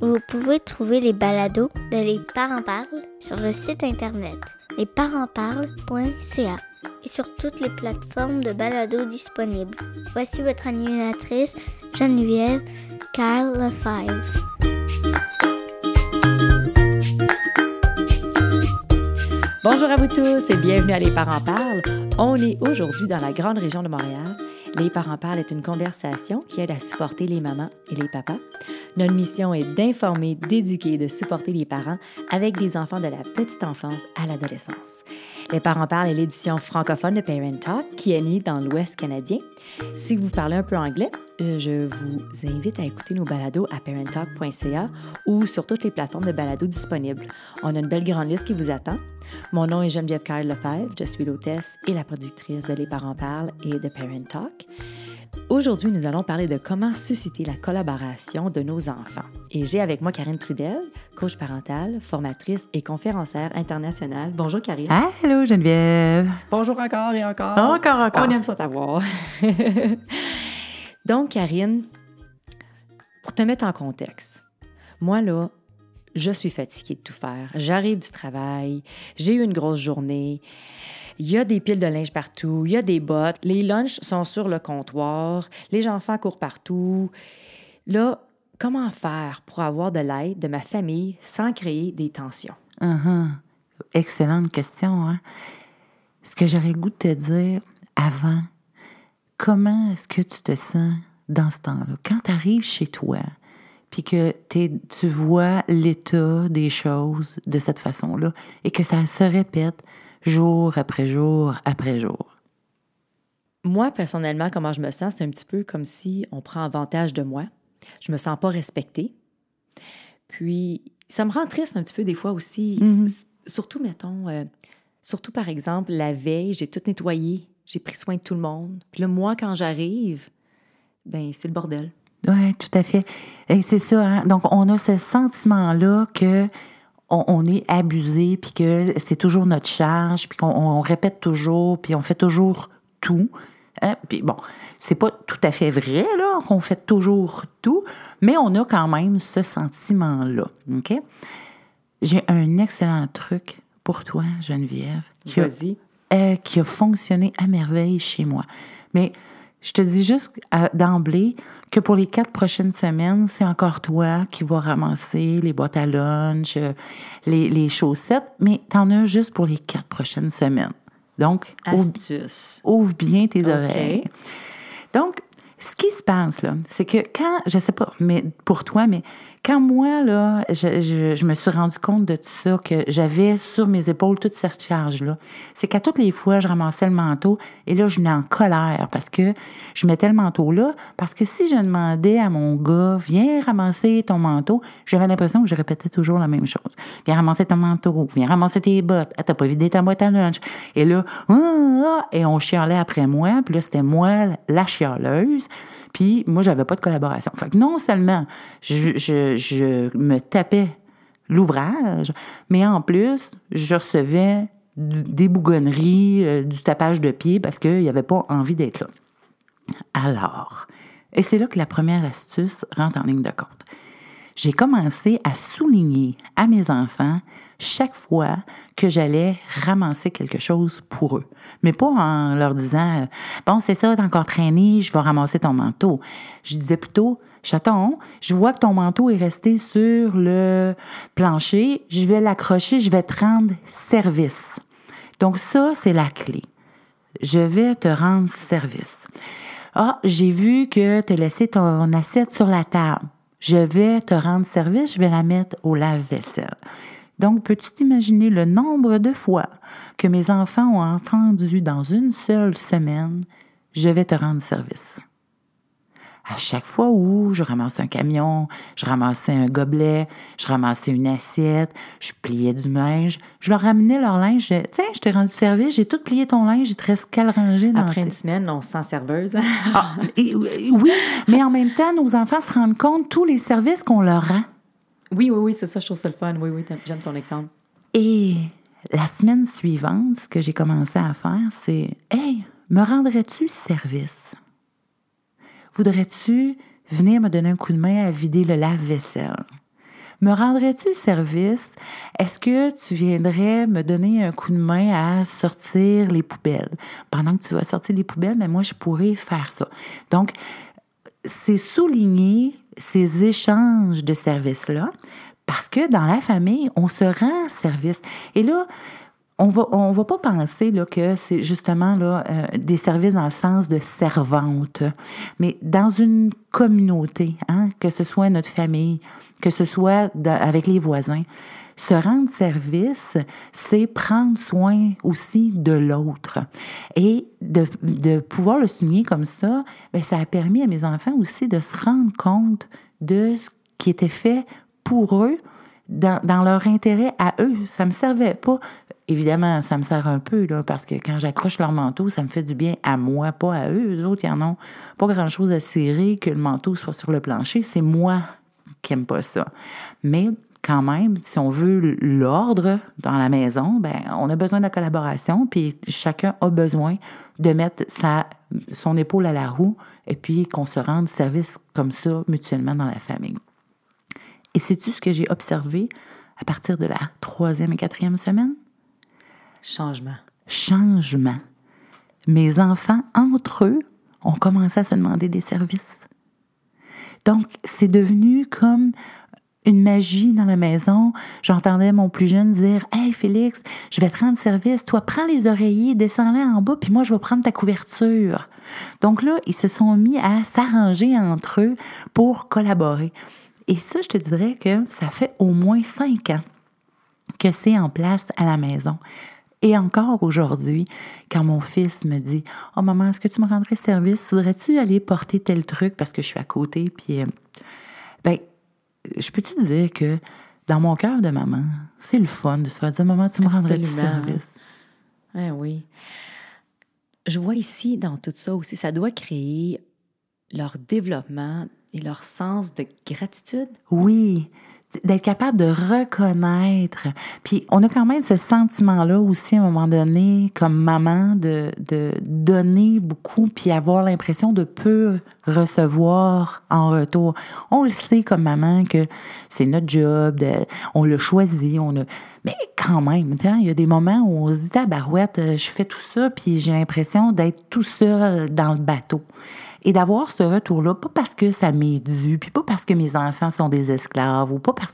Vous pouvez trouver les balados de Les Parents Parlent sur le site internet lesparentsparlent.ca et sur toutes les plateformes de balados disponibles. Voici votre animatrice Geneviève Carl Lefebvre. Bonjour à vous tous et bienvenue à Les Parents Parlent. On est aujourd'hui dans la grande région de Montréal. Les Parents Parlent est une conversation qui aide à supporter les mamans et les papas. Notre mission est d'informer, d'éduquer et de supporter les parents avec des enfants de la petite enfance à l'adolescence. Les parents parlent est l'édition francophone de Parent Talk qui est née dans l'Ouest canadien. Si vous parlez un peu anglais, euh, je vous invite à écouter nos balados à parenttalk.ca ou sur toutes les plateformes de balados disponibles. On a une belle grande liste qui vous attend. Mon nom est Geneviève Carl Lefebvre, je suis l'hôtesse et la productrice de Les parents parlent et de Parent Talk. Aujourd'hui, nous allons parler de comment susciter la collaboration de nos enfants. Et j'ai avec moi Karine Trudel, coach parentale, formatrice et conférencière internationale. Bonjour Karine. Allô Geneviève. Bonjour encore et encore. Encore, encore. On aime ça t'avoir. Donc Karine, pour te mettre en contexte, moi là, je suis fatiguée de tout faire. J'arrive du travail, j'ai eu une grosse journée. Il y a des piles de linge partout, il y a des bottes, les lunchs sont sur le comptoir, les enfants courent partout. Là, comment faire pour avoir de l'aide de ma famille sans créer des tensions? Uh-huh. Excellente question. Hein? Ce que j'aurais le goût de te dire avant, comment est-ce que tu te sens dans ce temps-là? Quand tu arrives chez toi, puis que tu vois l'état des choses de cette façon-là, et que ça se répète jour après jour après jour. Moi, personnellement, comment je me sens, c'est un petit peu comme si on prend avantage de moi. Je me sens pas respectée. Puis, ça me rend triste un petit peu des fois aussi. Mm-hmm. Surtout, mettons, euh, surtout par exemple, la veille, j'ai tout nettoyé, j'ai pris soin de tout le monde. Puis là, moi, quand j'arrive, ben c'est le bordel. Oui, tout à fait. Et c'est ça. Hein? Donc, on a ce sentiment-là que on, est abusé, puis que c'est toujours notre charge, puis qu'on répète toujours, puis on fait toujours tout. Hein? Puis bon, c'est pas tout à fait vrai, là, qu'on fait toujours tout, mais on a quand même ce sentiment-là. OK? J'ai un excellent truc pour toi, Geneviève. Qui a, euh, qui a fonctionné à merveille chez moi. Mais je te dis juste d'emblée que pour les quatre prochaines semaines, c'est encore toi qui vas ramasser les boîtes à lunch, euh, les, chaussettes, mais tu en as juste pour les quatre prochaines semaines. Donc, Astuce. Ouvre, bien tes oreilles. Donc, ce qui se passe, là, c'est que quand, je sais pas, mais pour toi, mais quand moi, là, je, me suis rendu compte de tout ça, que j'avais sur mes épaules toute cette charge-là, c'est qu'à toutes les fois, je ramassais le manteau et là, je venais en colère parce que je mettais le manteau-là. Parce que si je demandais à mon gars, viens ramasser ton manteau, j'avais l'impression que je répétais toujours la même chose. Viens ramasser ton manteau, viens ramasser tes bottes. Ah, t'as pas vidé ta boîte à lunch. Et là, ah, ah, et on chialait après moi. Puis là, c'était moi, la chialeuse. Puis moi, j'avais pas de collaboration. Fait que non seulement je, me tapais l'ouvrage, mais en plus, je recevais des bougonneries, euh, du tapage de pied parce qu'il n'y avait pas envie d'être là. Alors, et c'est là que la première astuce rentre en ligne de compte. J'ai commencé à souligner à mes enfants chaque fois que j'allais ramasser quelque chose pour eux. Mais pas en leur disant Bon, c'est ça, t'es encore traîné, je vais ramasser ton manteau. Je disais plutôt Chaton, je vois que ton manteau est resté sur le plancher, je vais l'accrocher, je vais te rendre service. Donc, ça, c'est la clé. Je vais te rendre service. Ah, j'ai vu que tu as laissé ton assiette sur la table. Je vais te rendre service, je vais la mettre au lave-vaisselle. Donc, peux-tu t'imaginer le nombre de fois que mes enfants ont entendu dans une seule semaine, je vais te rendre service? À chaque fois où je ramassais un camion, je ramassais un gobelet, je ramassais une assiette, je pliais du linge, je leur ramenais leur linge. Tiens, je t'ai rendu service, j'ai tout plié ton linge, il te reste qu'à le ranger dans Après une semaine, on se sent serveuse. Ah, et- oui, mais en même temps, nos enfants se rendent compte de tous les services qu'on leur rend. oui, oui, oui, c'est ça, je trouve ça le fun. Oui, oui, j'aime ton exemple. Et la semaine suivante, ce que j'ai commencé à faire, c'est Hey, me rendrais-tu service? Voudrais-tu venir me donner un coup de main à vider le lave-vaisselle? Me rendrais-tu service? Est-ce que tu viendrais me donner un coup de main à sortir les poubelles? Pendant que tu vas sortir les poubelles, mais moi, je pourrais faire ça. Donc, c'est souligner ces échanges de services-là parce que dans la famille, on se rend service. Et là, on va, on va pas penser là, que c'est justement là, euh, des services dans le sens de servante, mais dans une communauté, hein, que ce soit notre famille, que ce soit avec les voisins, se rendre service, c'est prendre soin aussi de l'autre. Et de, de pouvoir le souligner comme ça, bien, ça a permis à mes enfants aussi de se rendre compte de ce qui était fait pour eux, dans, dans leur intérêt à eux. Ça me servait pas. Évidemment, ça me sert un peu, là, parce que quand j'accroche leur manteau, ça me fait du bien à moi, pas à eux. Eux autres, ils en ont pas grand-chose à cirer que le manteau soit sur le plancher. C'est moi qui n'aime pas ça. Mais quand même, si on veut l'ordre dans la maison, ben, on a besoin de la collaboration, puis chacun a besoin de mettre sa, son épaule à la roue et puis qu'on se rende service comme ça mutuellement dans la famille. Et sais-tu ce que j'ai observé à partir de la troisième et quatrième semaine? Changement. Changement. Mes enfants, entre eux, ont commencé à se demander des services. Donc, c'est devenu comme une magie dans la maison. J'entendais mon plus jeune dire Hey Félix, je vais te rendre service. Toi, prends les oreillers, descends-les en bas, puis moi, je vais prendre ta couverture. Donc là, ils se sont mis à s'arranger entre eux pour collaborer. Et ça, je te dirais que ça fait au moins cinq ans que c'est en place à la maison. Et encore aujourd'hui, quand mon fils me dit Oh maman, est-ce que tu me rendrais service? Voudrais-tu aller porter tel truc parce que je suis à côté? Puis, euh, ben, je peux te dire que dans mon cœur de maman, c'est le fun de se faire dire Maman, tu me rendrais du service? Ah oui. Je vois ici, dans tout ça aussi, ça doit créer leur développement et leur sens de gratitude. Oui, d'être capable de reconnaître. Puis on a quand même ce sentiment-là aussi à un moment donné, comme maman, de, de donner beaucoup, puis avoir l'impression de peu recevoir en retour. On le sait comme maman que c'est notre job, de, on l'a choisi, on a... Mais quand même, il y a des moments où on se dit, tabarouette, euh, je fais tout ça, puis j'ai l'impression d'être tout seul dans le bateau et d'avoir ce retour-là, pas parce que ça m'est dû, puis pas parce que mes enfants sont des esclaves, ou pas parce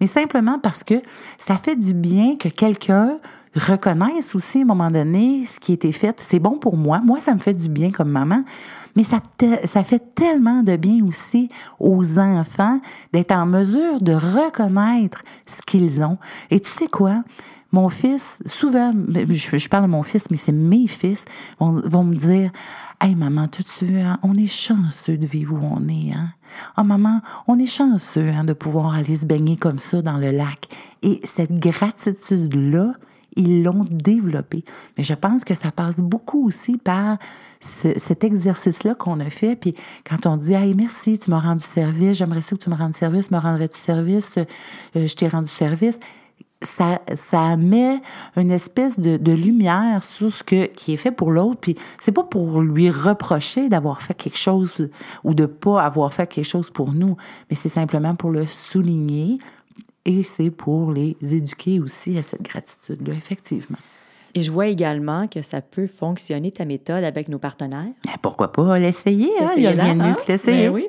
mais simplement parce que ça fait du bien que quelqu'un reconnaisse aussi à un moment donné ce qui été fait. C'est bon pour moi. Moi, ça me fait du bien comme maman. Mais ça, ça fait tellement de bien aussi aux enfants d'être en mesure de reconnaître ce qu'ils ont. Et tu sais quoi? Mon fils, souvent, je, parle de mon fils, mais c'est mes fils, vont, me dire Hey maman, t'as-tu vu, hein, on est chanceux de vivre où on est, hein? Ah maman, on est chanceux hein, de pouvoir aller se baigner comme ça dans le lac. Et cette gratitude-là, ils l'ont développée. Mais je pense que ça passe beaucoup aussi par ce- cet exercice-là qu'on a fait. Puis quand on dit Hey, merci, tu m'as rendu service, j'aimerais ça que tu me rendes service, me rendrais-tu service, Euh, je t'ai rendu service ça, ça met une espèce de, de lumière sur ce que, qui est fait pour l'autre. Puis c'est pas pour lui reprocher d'avoir fait quelque chose ou de pas avoir fait quelque chose pour nous, mais c'est simplement pour le souligner et c'est pour les éduquer aussi à cette gratitude-là, effectivement. Et je vois également que ça peut fonctionner ta méthode avec nos partenaires. Ben, pourquoi pas l'essayer? Hein? Il y a rien de mieux hein? que l'essayer. Ben oui.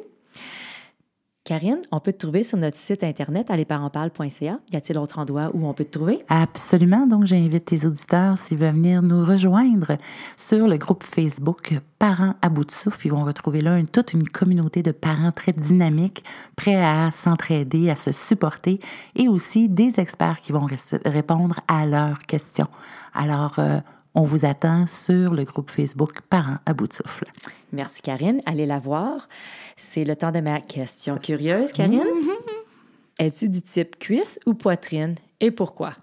Karine, on peut te trouver sur notre site internet allezparentsparlent.ca. Y a-t-il autre endroit où on peut te trouver? Absolument. Donc, j'invite tes auditeurs, s'ils veulent venir nous rejoindre sur le groupe Facebook Parents à bout de souffle. Ils vont retrouver là toute une communauté de parents très dynamiques, prêts à s'entraider, à se supporter et aussi des experts qui vont ré- répondre à leurs questions. Alors, euh, On vous attend sur le groupe Facebook Parents à bout de souffle. Merci, Karine. Allez la voir. C'est le temps de ma question curieuse, Karine. Es-tu du type cuisse ou poitrine? Et pourquoi?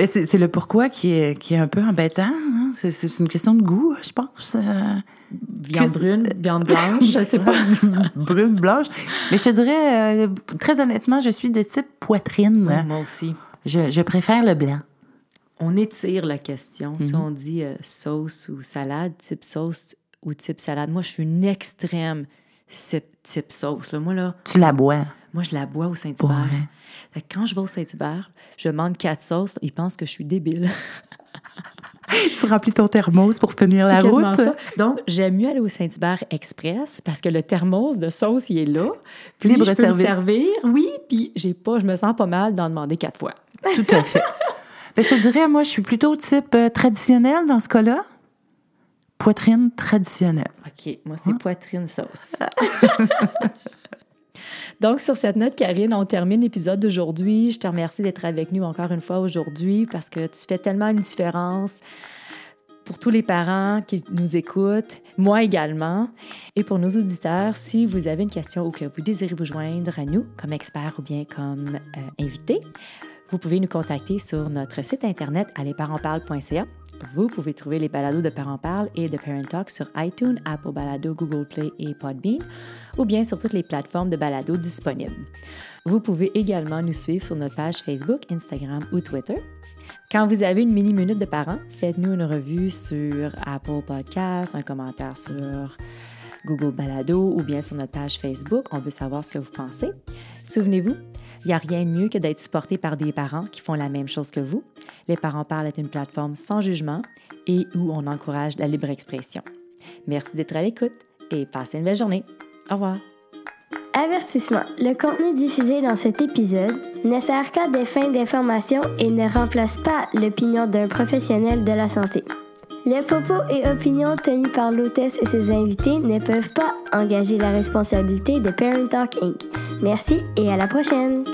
Euh, C'est le pourquoi qui est, qui est un peu embêtant. hein? C'est- une question de goût, je pense. Euh, Viande brune, viande blanche, je sais pas. brune, blanche. Mais je te dirais, euh, très honnêtement, je suis de type poitrine. Moi aussi. Je, je préfère le blanc. On étire la question. Si Mhm. on dit euh, sauce ou salade, type sauce ou type salade, moi, je suis une extrême type, sauce. Là. Moi, là, Tu la bois. moi, je la bois au Saint-Hubert. Ouais. Quand je vais au Saint-Hubert, je demande quatre sauces. Ils pensent que je suis débile. Tu remplis ton thermos pour finir la route. ça. Donc, j'aime mieux aller au Saint-Hubert Express parce que le thermos de sauce, il est là. Puis Libre je peux me service. servir, oui, puis j'ai pas, je me sens pas mal d'en demander quatre fois. Tout à fait. Ben, je te dirais, moi, je suis plutôt type euh, traditionnel dans ce cas-là. Poitrine traditionnelle. OK, moi, c'est poitrine sauce. Donc, sur cette note, Karine, on termine l'épisode d'aujourd'hui. Je te remercie d'être avec nous encore une fois aujourd'hui parce que tu fais tellement une différence pour tous les parents qui nous écoutent, moi également. Et pour nos auditeurs, si vous avez une question ou que vous désirez vous joindre à nous comme expert ou bien comme euh, invité, vous pouvez nous contacter sur notre site internet allezparentsparlent.ca. Vous pouvez trouver les balados de Parents Parlent et de Parent Talk sur iTunes, Apple Balado, Google Play et Podbean, ou bien sur toutes les plateformes de balado disponibles. Vous pouvez également nous suivre sur notre page Facebook, Instagram ou Twitter. Quand vous avez une mini-minute de parents, faites-nous une revue sur Apple Podcasts, un commentaire sur Google Balado ou bien sur notre page Facebook. On veut savoir ce que vous pensez. Souvenez-vous, il n'y a rien de mieux que d'être supporté par des parents qui font la même chose que vous. Les parents parlent est une plateforme sans jugement et où on encourage la libre expression. Merci d'être à l'écoute et passez une belle journée. Au revoir. Avertissement. Le contenu diffusé dans cet épisode ne sert qu'à des fins d'information et ne remplace pas l'opinion d'un professionnel de la santé. Les propos et opinions tenus par l'hôtesse et ses invités ne peuvent pas engager la responsabilité de Parent Talk Inc. Merci et à la prochaine!